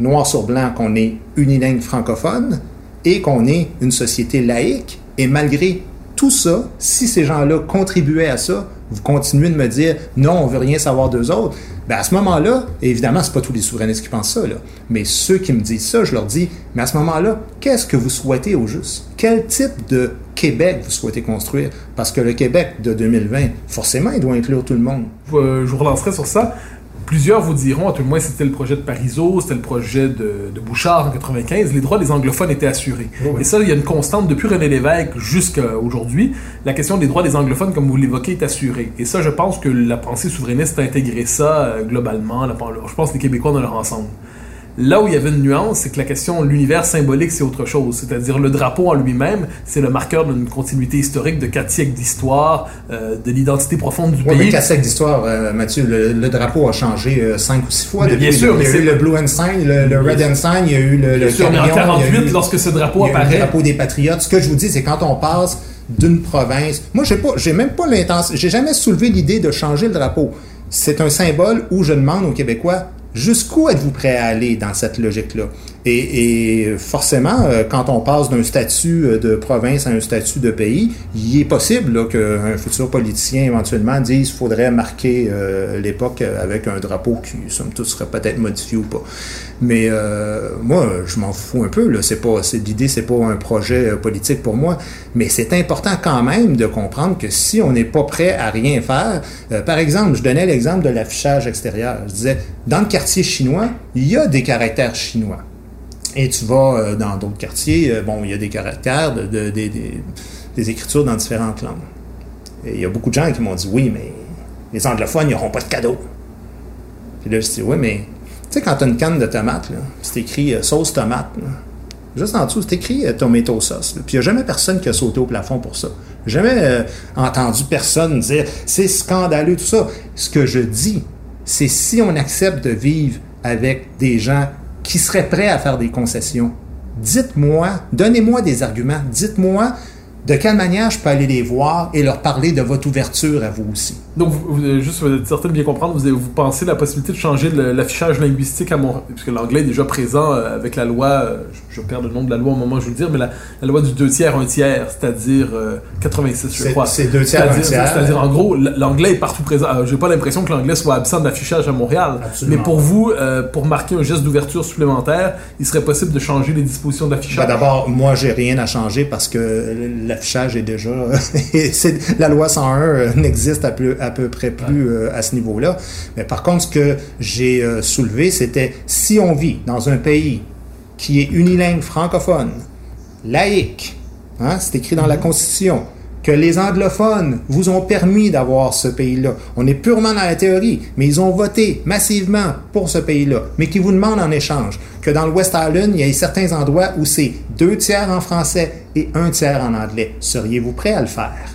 noir sur blanc qu'on est unilingue francophone et qu'on est une société laïque. Et malgré tout ça, si ces gens-là contribuaient à ça, vous continuez de me dire non, on veut rien savoir d'eux autres. Ben à ce moment-là, évidemment, c'est pas tous les souverainistes qui pensent ça, là. mais ceux qui me disent ça, je leur dis, mais à ce moment-là, qu'est-ce que vous souhaitez au juste? Quel type de Québec vous souhaitez construire? Parce que le Québec de 2020, forcément, il doit inclure tout le monde. Euh, je vous relancerai sur ça. Plusieurs vous diront, à tout le moins c'était le projet de Parizeau, c'était le projet de, de Bouchard en 95, les droits des anglophones étaient assurés. Et ça, il y a une constante depuis René Lévesque jusqu'à aujourd'hui. La question des droits des anglophones, comme vous l'évoquez, est assurée. Et ça, je pense que la pensée souverainiste a intégré ça euh, globalement. La- je pense que les Québécois dans leur ensemble. Là où il y avait une nuance, c'est que la question de l'univers symbolique, c'est autre chose. C'est-à-dire le drapeau en lui-même, c'est le marqueur d'une continuité historique de quatre siècles d'histoire, euh, de l'identité profonde du Oui, mais pays. casse d'histoire, euh, Mathieu, le, le drapeau a changé euh, cinq ou six fois. Mais depuis. bien sûr, il y mais a c'est- eu le Blue Ensign, le, le Red Ensign, il y a eu le, le Bien sûr, mais en camion, y a 48, eu- lorsque ce drapeau il y a eu apparaît- le drapeau des patriotes. Ce que je vous dis, c'est quand on passe d'une province. Moi, j'ai pas, j'ai même pas l'intention, j'ai jamais soulevé l'idée de changer le drapeau. C'est un symbole où je demande aux Québécois jusqu'où êtes-vous prêts à aller dans cette logique-là? Et, et forcément, euh, quand on passe d'un statut euh, de province à un statut de pays, il est possible qu'un futur politicien éventuellement dise qu'il faudrait marquer euh, l'époque avec un drapeau qui, somme toute, serait peut-être modifié ou pas. Mais euh, moi, je m'en fous un peu. Là. C'est pas, c'est, l'idée, c'est pas un projet euh, politique pour moi. Mais c'est important quand même de comprendre que si on n'est pas prêt à rien faire, euh, par exemple, je donnais l'exemple de l'affichage extérieur. Je disais, dans le quartier chinois, il y a des caractères chinois. Et tu vas euh, dans d'autres quartiers, euh, bon, il y a des caractères, de, de- des- écritures dans différentes langues. Et il y a beaucoup de gens qui m'ont dit, oui, mais les anglophones, n'auront pas de cadeaux. Puis là, je dis, oui, mais tu sais, quand tu as une canne de tomates, c'est écrit euh, sauce tomate, juste en dessous, c'est écrit tomato sauce. Puis il n'y a jamais personne qui a sauté au plafond pour ça. Jamais entendu personne dire c'est scandaleux, tout ça. Ce que je dis, c'est si on accepte de vivre avec des gens qui seraient prêts à faire des concessions, dites-moi, donnez-moi des arguments, dites-moi de quelle manière je peux aller les voir et leur parler de votre ouverture à vous aussi? Donc, vous, vous- juste pour être certain de bien comprendre, vous, vous pensez la possibilité de changer l'affichage linguistique à Montréal, puisque l'anglais est déjà présent euh, avec la loi, euh, je, je perds le nom de la loi au moment où je veux le dire, mais la, la loi du deux tiers, un tiers, c'est-à-dire euh, 86, je crois. c'est deux tiers, un tiers. C'est-à-dire, en gros, l'anglais est partout présent. Euh, J'ai pas l'impression que l'anglais soit absent de l'affichage à Montréal. Absolument. Mais pour vous, euh, pour marquer un geste d'ouverture supplémentaire, il serait possible de changer les dispositions Ben, d'affichage. D'abord, moi, j'ai rien à changer parce que l'affichage est déjà. <laughs> la loi 101 euh, n'existe à peu, à peu près plus euh, à ce niveau-là. Mais par contre, ce que j'ai euh, soulevé, c'était si on vit dans un pays qui est unilingue francophone, laïque, hein, c'est écrit dans la Constitution, que les anglophones vous ont permis d'avoir ce pays-là. On est purement dans la théorie, mais ils ont voté massivement pour ce pays-là, mais qui vous demandent en échange que dans le West Island, il y a certains endroits où c'est deux tiers en français et un tiers en anglais. Seriez-vous prêt à le faire?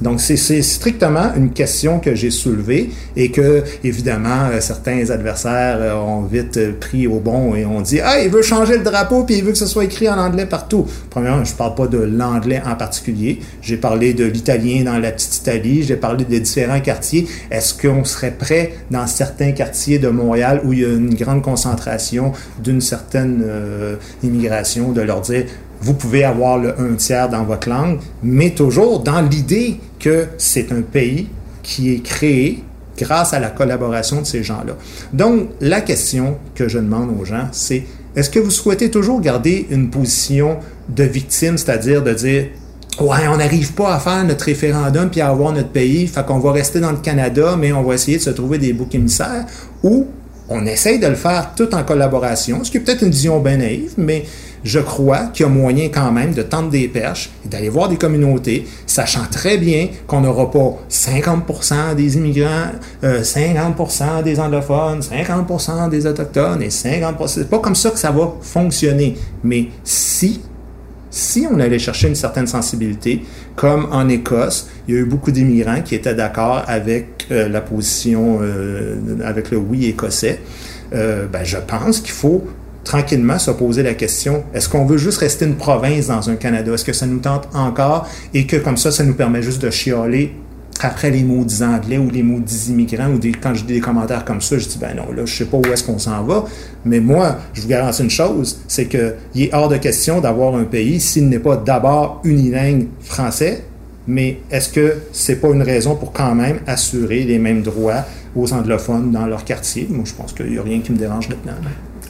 Donc, c'est strictement une question que j'ai soulevée et que, évidemment, euh, certains adversaires euh, ont vite euh, pris au bon et ont dit Ah, il veut changer le drapeau puis il veut que ce soit écrit en anglais partout. Premièrement, je parle pas de l'anglais en particulier. J'ai parlé de l'italien dans la petite Italie. J'ai parlé de différents quartiers. Est-ce qu'on serait prêt dans certains quartiers de Montréal où il y a une grande concentration d'une certaine euh, immigration de leur dire vous pouvez avoir le un tiers dans votre langue, mais toujours dans l'idée que c'est un pays qui est créé grâce à la collaboration de ces gens-là. Donc, la question que je demande aux gens, c'est est-ce que vous souhaitez toujours garder une position de victime, c'est-à-dire de dire Ouais, on n'arrive pas à faire notre référendum puis à avoir notre pays, fait qu'on va rester dans le Canada, mais on va essayer de se trouver des boucs émissaires, ou on essaye de le faire tout en collaboration, ce qui est peut-être une vision bien naïve, mais je crois qu'il y a moyen quand même de tendre des perches et d'aller voir des communautés, sachant très bien qu'on n'aura pas 50% des immigrants, euh, 50% des anglophones, 50% des autochtones et 50%. C'est pas comme ça que ça va fonctionner. Mais si si on allait chercher une certaine sensibilité, comme en Écosse, il y a eu beaucoup d'immigrants qui étaient d'accord avec euh, la position, euh, avec le oui écossais, euh, ben, je pense qu'il faut tranquillement se poser la question, est-ce qu'on veut juste rester une province dans un Canada? Est-ce que ça nous tente encore? Et que comme ça, ça nous permet juste de chialer après les maudits anglais ou les maudits immigrants ou quand je dis des commentaires comme ça, je dis ben non, là, je sais pas où est-ce qu'on s'en va. Mais moi, je vous garantis une chose, c'est que il est hors de question d'avoir un pays s'il n'est pas d'abord unilingue français. Mais est-ce que c'est pas une raison pour quand même assurer les mêmes droits aux anglophones dans leur quartier? Moi, je pense qu'il n'y a rien qui me dérange là-dedans.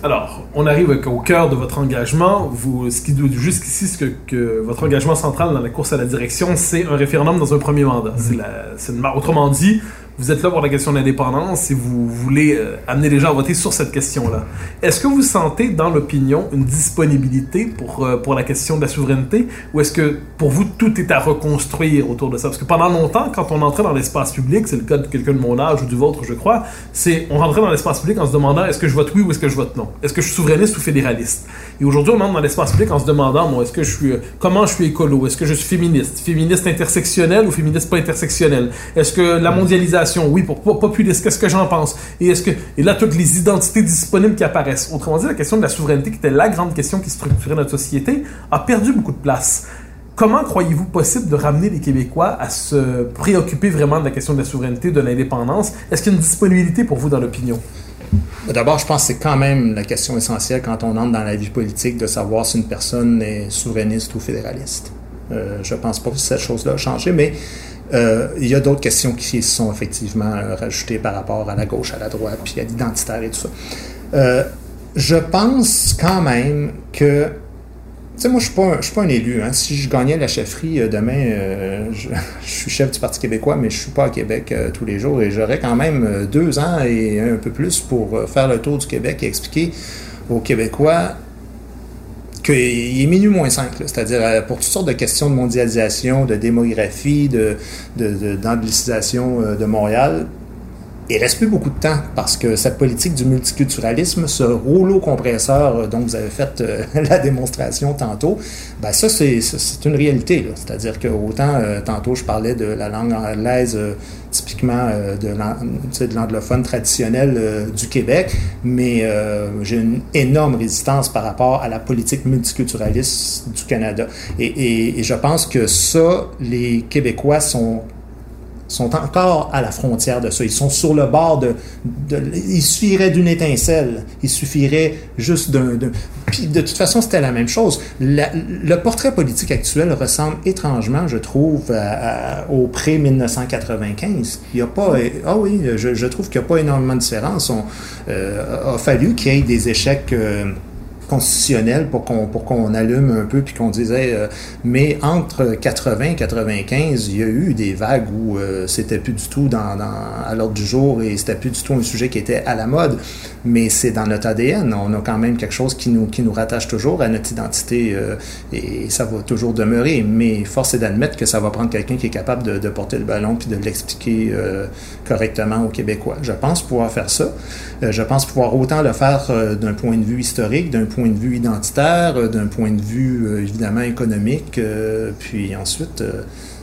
Alors, on arrive au cœur de votre engagement. Vous, ce qui jusqu'ici, ce que, que votre engagement central dans la course à la direction, c'est un référendum dans un premier mandat. C'est la- c'est autrement dit, vous êtes là pour la question de l'indépendance et vous voulez euh, amener les gens à voter sur cette question-là. Est-ce que vous sentez dans l'opinion une disponibilité pour, euh, pour la question de la souveraineté ou est-ce que pour vous tout est à reconstruire autour de ça? Parce que pendant longtemps, quand on entrait dans l'espace public, c'est le cas de quelqu'un de mon âge ou du vôtre, je crois, c'est on rentrait dans l'espace public en se demandant est-ce que je vote oui ou est-ce que je vote non? Est-ce que je suis souverainiste ou fédéraliste? Et aujourd'hui, on entre dans l'espace public en se demandant, moi, est-ce que je suis, euh, comment je suis écolo? Est-ce que je suis féministe? Féministe intersectionnel ou féministe pas intersectionnel? Est-ce que la mondialisation, oui, pour populiste, qu'est-ce que j'en pense? Et est-ce que, et là, toutes les identités disponibles qui apparaissent. Autrement dit, la question de la souveraineté, qui était la grande question qui structurait notre société, a perdu beaucoup de place. Comment croyez-vous possible de ramener les Québécois à se préoccuper vraiment de la question de la souveraineté, de l'indépendance? Est-ce qu'il y a une disponibilité pour vous dans l'opinion? D'abord, je pense que c'est quand même la question essentielle quand on entre dans la vie politique de savoir si une personne est souverainiste ou fédéraliste. Euh, je pense pas que cette chose-là a changé, mais euh, il y a d'autres questions qui sont effectivement euh, rajoutées par rapport à la gauche, à la droite, puis à l'identitaire et tout ça. Euh, je pense quand même que tu sais, moi, je ne suis pas un élu. Hein. Si je gagnais la chefferie demain, <laughs> je, suis chef du Parti québécois, mais je ne suis pas à Québec tous les jours et j'aurais quand même deux ans et un peu plus pour faire le tour du Québec et expliquer aux Québécois qu'il est minuit moins 5, c'est-à-dire euh, pour toutes sortes de questions de mondialisation, de démographie, de, de, euh, de Montréal, il reste plus beaucoup de temps parce que cette politique du multiculturalisme, ce rouleau compresseur euh, dont vous avez fait euh, <laughs> la démonstration tantôt, ben ça c'est une réalité. C'est-à-dire que autant euh, tantôt je parlais de la langue anglaise typiquement de l'anglophone traditionnel du Québec, mais j'ai une énorme résistance par rapport à la politique multiculturaliste du Canada. Et, et- et je pense que ça, les Québécois sont sont encore à la frontière de ça. Ils sont sur le bord de... de il suffirait d'une étincelle. Il suffirait juste d'un... Puis de toute façon, c'était la même chose. Le portrait politique actuel ressemble étrangement, je trouve, au pré-1995. Il n'y a pas... Ah oui, je, je trouve qu'il n'y a pas énormément de différence. On, euh, a fallu qu'il y ait des échecs... euh, constitutionnel pour qu'on pour qu'on allume un peu puis qu'on disait euh, mais entre 80 et 95 il y a eu des vagues où euh, c'était plus du tout dans, à l'ordre du jour et c'était plus du tout un sujet qui était à la mode. Mais c'est dans notre ADN on a quand même quelque chose qui nous qui nous rattache toujours à notre identité euh, et ça va toujours demeurer. Mais force est d'admettre que ça va prendre quelqu'un qui est capable de, porter le ballon puis de l'expliquer euh, correctement aux Québécois. Je pense pouvoir faire ça. Je pense pouvoir autant le faire d'un point de vue historique, d'un point de vue identitaire, euh, d'un point de vue euh, évidemment économique, euh, puis ensuite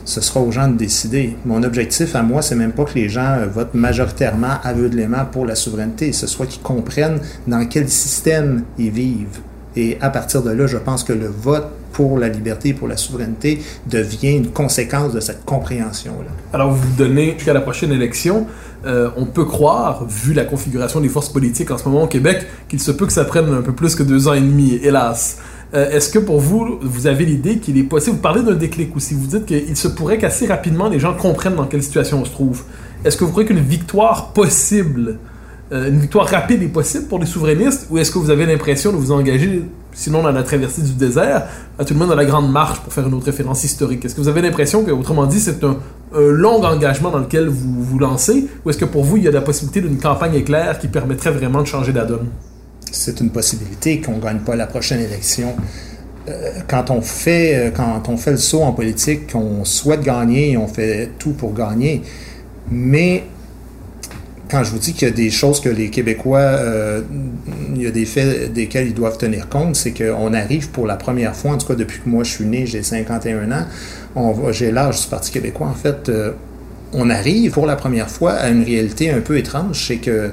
ce sera aux gens de décider. Mon objectif à moi, c'est même pas que les gens votent majoritairement aveuglément pour la souveraineté, ce soit qu'ils comprennent dans quel système ils vivent. Et à partir de là, je pense que le vote pour la liberté, pour la souveraineté, devient une conséquence de cette compréhension-là. Alors, vous vous donnez jusqu'à la prochaine élection. Euh, on peut croire, vu la configuration des forces politiques en ce moment au Québec, qu'il se peut que ça prenne un peu plus que deux ans et demi, hélas. Euh, Est-ce que pour vous, vous avez l'idée qu'il est possible, vous parlez d'un déclic aussi, vous dites qu'il se pourrait qu'assez rapidement les gens comprennent dans quelle situation on se trouve. Est-ce que vous croyez qu'une victoire possible, euh, une victoire rapide est possible pour les souverainistes, ou est-ce que vous avez l'impression de vous engager, sinon dans la traversée du désert, à tout le monde dans la Grande Marche, pour faire une autre référence historique Est-ce que vous avez l'impression que, autrement dit, c'est un, long engagement dans lequel vous vous lancez, ou est-ce que pour vous, il y a la possibilité d'une campagne éclair qui permettrait vraiment de changer la donne? C'est une possibilité qu'on ne gagne pas la prochaine élection. Euh, quand on fait euh, quand on fait le saut en politique, on souhaite gagner, on fait tout pour gagner. Mais quand je vous dis qu'il y a des choses que les Québécois, euh, il y a des faits desquels ils doivent tenir compte, c'est qu'on arrive pour la première fois, en tout cas depuis que moi je suis né, j'ai 51 ans, j'ai l'âge du Parti québécois en fait, euh, on arrive pour la première fois à une réalité un peu étrange, c'est que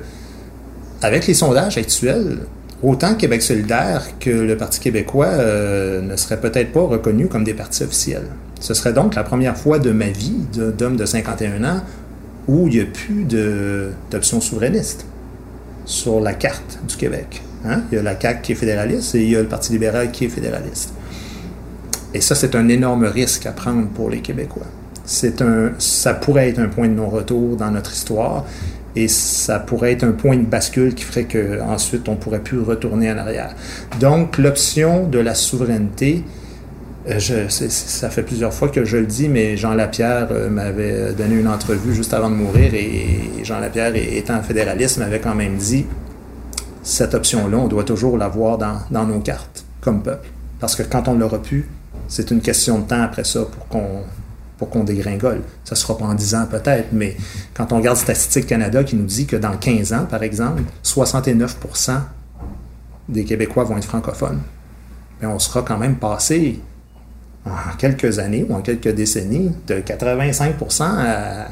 avec les sondages actuels, autant Québec solidaire que le Parti québécois euh, ne seraient peut-être pas reconnus comme des partis officiels. Ce serait donc la première fois de ma vie d'homme de 51 ans où il n'y a plus d'option souverainiste sur la carte du Québec. Hein? Il y a la CAQ qui est fédéraliste et il y a le Parti libéral qui est fédéraliste. Et ça, c'est un énorme risque à prendre pour les Québécois. Un, ça pourrait être un point de non-retour dans notre histoire et ça pourrait être un point de bascule qui ferait qu'ensuite on pourrait plus retourner en arrière. Donc, l'option de la souveraineté, c'est- ça fait plusieurs fois que je le dis, mais Jean Lapierre euh, m'avait donné une entrevue juste avant de mourir et Jean Lapierre, étant fédéraliste, m'avait quand même dit cette option-là, on doit toujours l'avoir dans, nos cartes comme peuple. Parce que quand on l'aura pu, c'est une question de temps après ça pour qu'on dégringole. Ça ne sera pas en 10 ans peut-être, mais quand on regarde Statistique Canada qui nous dit que dans 15 ans, par exemple, 69% des Québécois vont être francophones, mais on sera quand même passé en quelques années ou en quelques décennies de 85 à,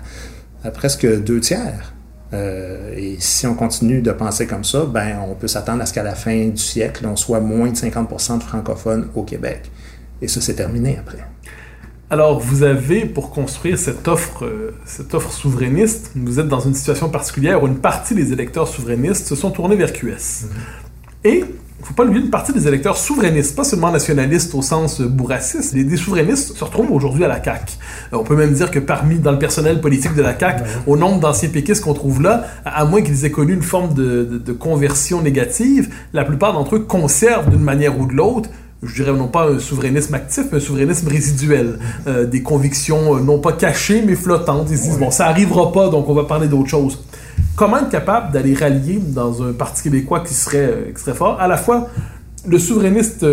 à presque deux tiers. Euh, et si on continue de penser comme ça, ben, on peut s'attendre à ce qu'à la fin du siècle, on soit moins de 50% de francophones au Québec. Et ça, c'est terminé après. Alors, vous avez, pour construire cette offre, euh, cette offre souverainiste, vous êtes dans une situation particulière où une partie des électeurs souverainistes se sont tournés vers QS. Et, il ne faut pas oublier, une partie des électeurs souverainistes, pas seulement nationalistes au sens euh, bourraciste, les, des souverainistes se retrouvent aujourd'hui à la CAQ. Euh, on peut même dire que parmi, dans le personnel politique de la CAQ, au nombre d'anciens péquistes qu'on trouve là, à, à moins qu'ils aient connu une forme de, de- de conversion négative, la plupart d'entre eux conservent d'une manière ou de l'autre je dirais non pas un souverainisme actif, mais un souverainisme résiduel. Euh, des convictions euh, non pas cachées, mais flottantes. Ils se disent, bon, ça arrivera pas, donc on va parler d'autre chose. Comment être capable d'aller rallier dans un parti québécois qui serait, euh, qui serait fort, à la fois le souverainiste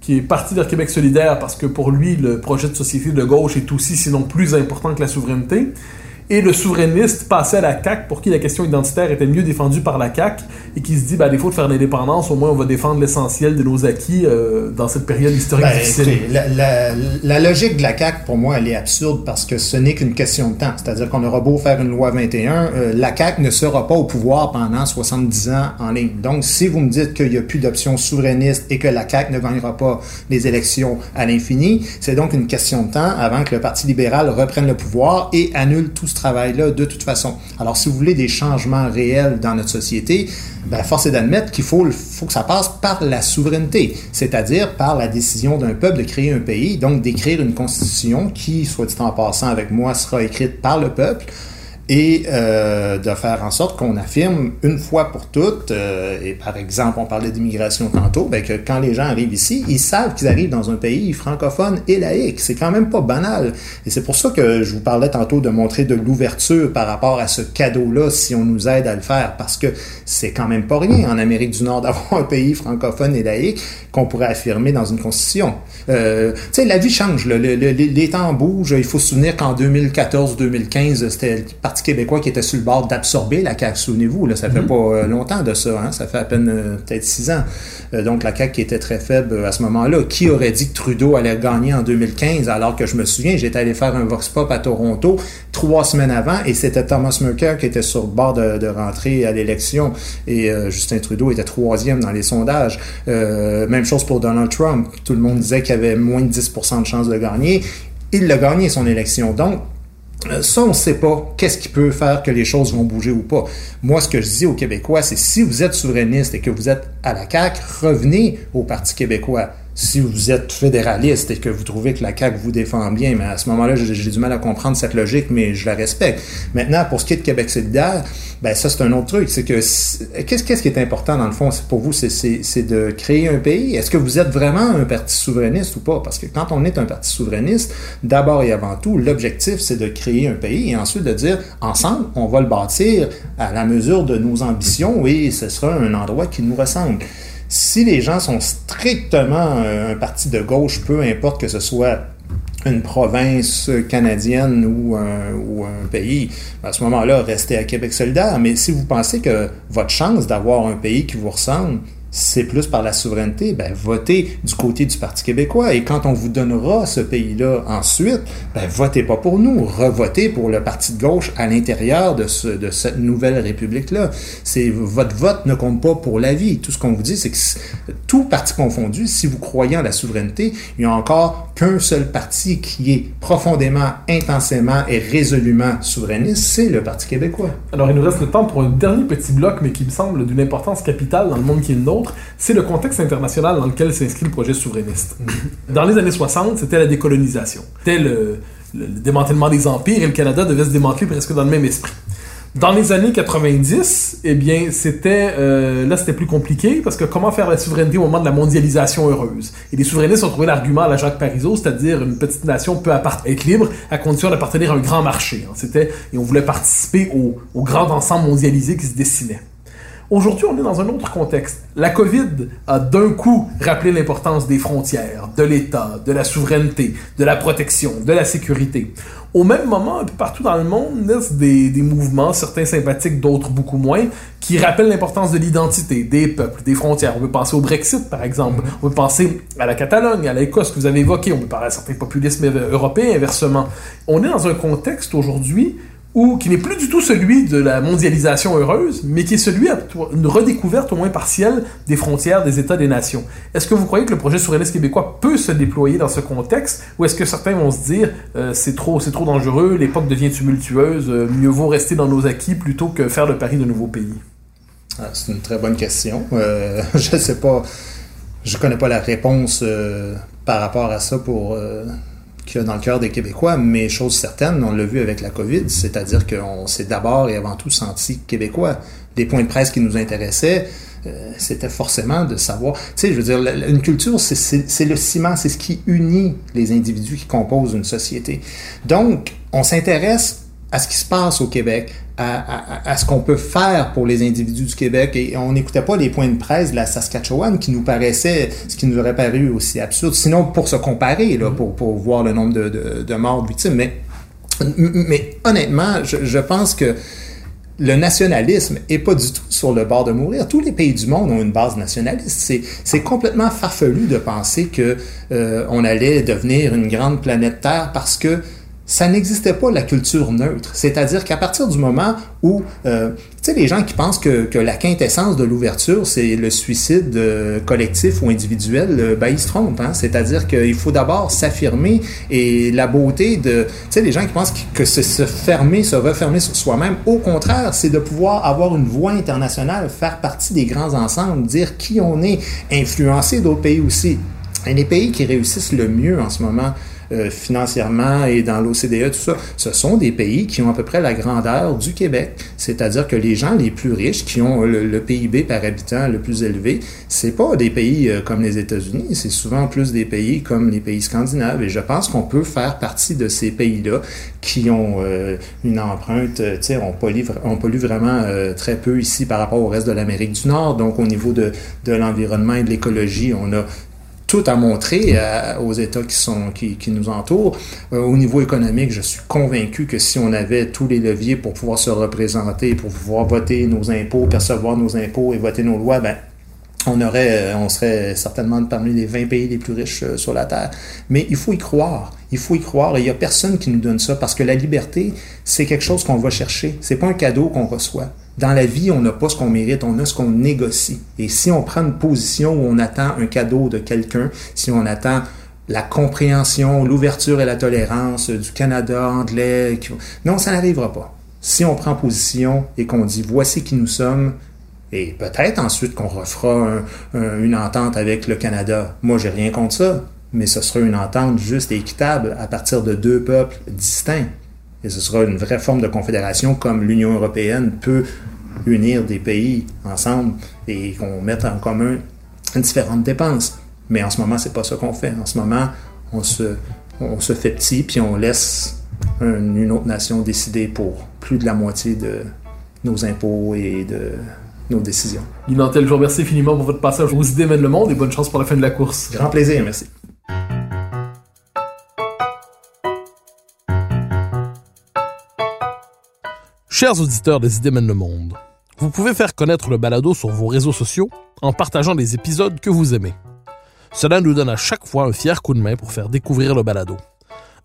qui est parti vers Québec solidaire, parce que pour lui, le projet de société de gauche est aussi, sinon plus important que la souveraineté, et le souverainiste passait à la CAQ pour qui la question identitaire était mieux défendue par la CAQ et qui se dit, bah, à défaut de faire l'indépendance, au moins on va défendre l'essentiel de nos acquis euh, dans cette période historique Ben, difficile. écoutez, la, la- la logique de la CAQ, pour moi, elle est absurde parce que ce n'est qu'une question de temps. C'est-à-dire qu'on aura beau faire une loi 21, euh, la CAQ ne sera pas au pouvoir pendant 70 ans en ligne. Donc, si vous me dites qu'il n'y a plus d'option souverainiste et que la CAQ ne gagnera pas les élections à l'infini, c'est donc une question de temps avant que le Parti libéral reprenne le pouvoir et annule tout ce travail-là de toute façon. Alors, si vous voulez des changements réels dans notre société, ben, force est d'admettre qu'il faut, faut que ça passe par la souveraineté, c'est-à-dire par la décision d'un peuple de créer un pays, donc d'écrire une constitution qui, soit dit en passant avec moi, sera écrite par le peuple et euh, de faire en sorte qu'on affirme une fois pour toutes, euh, et par exemple, on parlait d'immigration tantôt, ben, que quand les gens arrivent ici, ils savent qu'ils arrivent dans un pays francophone et laïque. C'est quand même pas banal. Et c'est pour ça que je vous parlais tantôt de montrer de l'ouverture par rapport à ce cadeau-là, si on nous aide à le faire, parce que c'est quand même pas rien en Amérique du Nord <laughs> d'avoir un pays francophone et laïque qu'on pourrait affirmer dans une constitution. Euh, tu sais, la vie change. Le- le- les, temps bougent. Il faut se souvenir qu'en 2014-2015, c'était Parti québécois qui était sur le bord d'absorber la CAQ. Souvenez-vous, là, ça fait pas euh, longtemps de ça. Hein? Ça fait à peine euh, peut-être six ans. Euh, donc la CAQ qui était très faible à ce moment-là. Qui aurait dit que Trudeau allait gagner en 2015 alors que je me souviens, j'étais allé faire un vox pop à Toronto trois semaines avant et c'était Thomas Mercer qui était sur le bord de, de rentrer à l'élection et euh, Justin Trudeau était troisième dans les sondages. Même chose pour Donald Trump. Tout le monde disait qu'il avait moins de 10% de chances de gagner. Il l'a gagné son élection. Donc, ça, on ne sait pas qu'est-ce qui peut faire que les choses vont bouger ou pas. Moi, ce que je dis aux Québécois, c'est si vous êtes souverainiste et que vous êtes à la CAQ, revenez au Parti québécois. Si vous êtes fédéraliste et que vous trouvez que la CAQ vous défend bien, mais à ce moment-là, j'ai du mal à comprendre cette logique, mais je la respecte. Maintenant, pour ce qui est de Québec solidaire, ben ça, c'est un autre truc. C'est que qu'est-ce qui est important, dans le fond, pour vous, c'est de créer un pays? Est-ce que vous êtes vraiment un parti souverainiste ou pas? Parce que quand on est un parti souverainiste, d'abord et avant tout, l'objectif, c'est de créer un pays et ensuite de dire, ensemble, on va le bâtir à la mesure de nos ambitions et ce sera un endroit qui nous ressemble. Si les gens sont strictement euh, un parti de gauche, peu importe que ce soit une province canadienne ou un, ou un pays, à ce moment-là, restez à Québec solidaire. Mais si vous pensez que votre chance d'avoir un pays qui vous ressemble, c'est plus par la souveraineté, ben votez du côté du Parti québécois. Et quand on vous donnera ce pays-là ensuite, ben votez pas pour nous, revotez pour le Parti de gauche à l'intérieur de, ce, de cette nouvelle République-là. C'est Votre vote ne compte pas pour la vie. Tout ce qu'on vous dit, c'est que tout parti confondu, si vous croyez en la souveraineté, il n'y a encore qu'un seul parti qui est profondément, intensément et résolument souverainiste, c'est le Parti québécois. Alors, il nous reste le temps pour un dernier petit bloc, mais qui me semble d'une importance capitale dans le monde qui est le nôtre. C'est le contexte international dans lequel s'inscrit le projet souverainiste. Dans les années 60, c'était la décolonisation. C'était le, le- le démantèlement des empires et le Canada devait se démanteler presque dans le même esprit. Dans les années 90, eh bien, c'était euh, là, c'était plus compliqué parce que comment faire la souveraineté au moment de la mondialisation heureuse? Et les souverainistes ont trouvé l'argument à la Jacques Parizeau, c'est-à-dire une petite nation peut être libre à condition d'appartenir à un grand marché. hein. C'était et on voulait participer au grand ensemble mondialisé qui se dessinait. Aujourd'hui, on est dans un autre contexte. La COVID a d'un coup rappelé l'importance des frontières, de l'État, de la souveraineté, de la protection, de la sécurité. Au même moment, un peu partout dans le monde, naissent des, mouvements, certains sympathiques, d'autres beaucoup moins, qui rappellent l'importance de l'identité, des peuples, des frontières. On peut penser au Brexit, par exemple. On peut penser à la Catalogne, à l'Écosse que vous avez évoqué. On peut parler à certains populismes euh, européens, inversement. On est dans un contexte aujourd'hui ou qui n'est plus du tout celui de la mondialisation heureuse, mais qui est celui d'une redécouverte au moins partielle des frontières des États des nations. Est-ce que vous croyez que le projet souverainiste québécois peut se déployer dans ce contexte, ou est-ce que certains vont se dire euh, c'est trop, c'est trop dangereux, l'époque devient tumultueuse, euh, mieux vaut rester dans nos acquis plutôt que faire le pari de nouveaux pays? Ah, c'est une très bonne question. Euh, <laughs> je ne sais pas, je connais pas la réponse par rapport à ça pour qu'il dans le cœur des Québécois, mais chose certaine, on l'a vu avec la COVID, c'est-à-dire qu'on s'est d'abord et avant tout senti québécois. Des points de presse qui nous intéressaient, euh, c'était forcément de savoir. Tu sais, je veux dire, une culture, c'est le ciment, c'est ce qui unit les individus qui composent une société. Donc, on s'intéresse à ce qui se passe au Québec, à, à- à ce qu'on peut faire pour les individus du Québec. Et on n'écoutait pas les points de presse de la Saskatchewan qui nous paraissaient, ce qui nous aurait paru aussi absurde. Sinon, pour se comparer, là, pour, pour voir le nombre de, de, de morts, de victimes. Mais Mais honnêtement, je, je pense que le nationalisme est pas du tout sur le bord de mourir. Tous les pays du monde ont une base nationaliste. C'est, c'est complètement farfelu de penser que euh, on allait devenir une grande planète Terre parce que ça n'existait pas la culture neutre. C'est-à-dire qu'à partir du moment où, euh, tu sais, les gens qui pensent que, que la quintessence de l'ouverture, c'est le suicide euh, collectif ou individuel, euh, ben, ils se trompent. Hein? C'est-à-dire qu'il faut d'abord s'affirmer et la beauté de, tu sais, les gens qui pensent que se, se fermer, se refermer sur soi-même, au contraire, c'est de pouvoir avoir une voix internationale, faire partie des grands ensembles, dire qui on est, influencer d'autres pays aussi. Et les pays qui réussissent le mieux en ce moment, euh, financièrement et dans l'OCDE, tout ça, ce sont des pays qui ont à peu près la grandeur du Québec. C'est-à-dire que les gens les plus riches, qui ont le, PIB par habitant le plus élevé, c'est pas des pays euh, comme les États-Unis, c'est souvent plus des pays comme les pays scandinaves. Et je pense qu'on peut faire partie de ces pays-là qui ont euh, une empreinte, tu sais, on pollue, vraiment très peu ici par rapport au reste de l'Amérique du Nord. Donc, au niveau de, de l'environnement et de l'écologie, on a tout à montrer euh, aux États qui, sont, qui, qui nous entourent. Euh, au niveau économique, je suis convaincu que si on avait tous les leviers pour pouvoir se représenter, pour pouvoir voter nos impôts, percevoir nos impôts et voter nos lois, ben, on aurait, euh, on serait certainement parmi les 20 pays les plus riches euh, sur la Terre. Mais il faut y croire. Il faut y croire et il n'y a personne qui nous donne ça parce que la liberté, c'est quelque chose qu'on va chercher. C'est pas un cadeau qu'on reçoit. Dans la vie, on n'a pas ce qu'on mérite, on a ce qu'on négocie. Et si on prend une position où on attend un cadeau de quelqu'un, si on attend la compréhension, l'ouverture et la tolérance du Canada anglais, non, ça n'arrivera pas. Si on prend position et qu'on dit voici qui nous sommes, et peut-être ensuite qu'on refera un- un- une entente avec le Canada. Moi, j'ai rien contre ça, mais ce sera une entente juste et équitable à partir de deux peuples distincts. Et ce sera une vraie forme de confédération comme l'Union européenne peut unir des pays ensemble et qu'on mette en commun différentes dépenses. Mais en ce moment, c'est pas ça qu'on fait. En ce moment, on se, fait petit puis on laisse un- une autre nation décider pour plus de la moitié de nos impôts et de nos décisions. Guy Nantel, je vous remercie infiniment pour votre passage aux idées mènent le monde et bonne chance pour la fin de la course. Grand plaisir, merci. Chers auditeurs des Idées mènent le monde, vous pouvez faire connaître le balado sur vos réseaux sociaux en partageant les épisodes que vous aimez. Cela nous donne à chaque fois un fier coup de main pour faire découvrir le balado.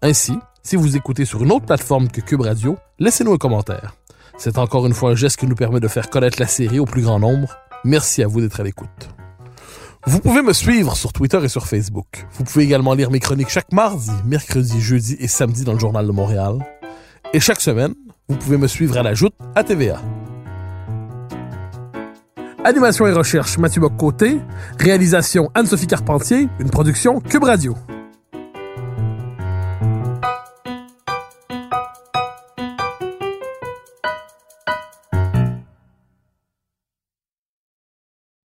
Ainsi, si vous écoutez sur une autre plateforme que Cube Radio, laissez-nous un commentaire. C'est encore une fois un geste qui nous permet de faire connaître la série au plus grand nombre. Merci à vous d'être à l'écoute. Vous pouvez me suivre sur Twitter et sur Facebook. Vous pouvez également lire mes chroniques chaque mardi, mercredi, jeudi et samedi dans le Journal de Montréal. Et chaque semaine, vous pouvez me suivre à la joute à TVA. Animation et recherche Mathieu Bock-Côté. Réalisation Anne-Sophie Carpentier. Une production Cube Radio.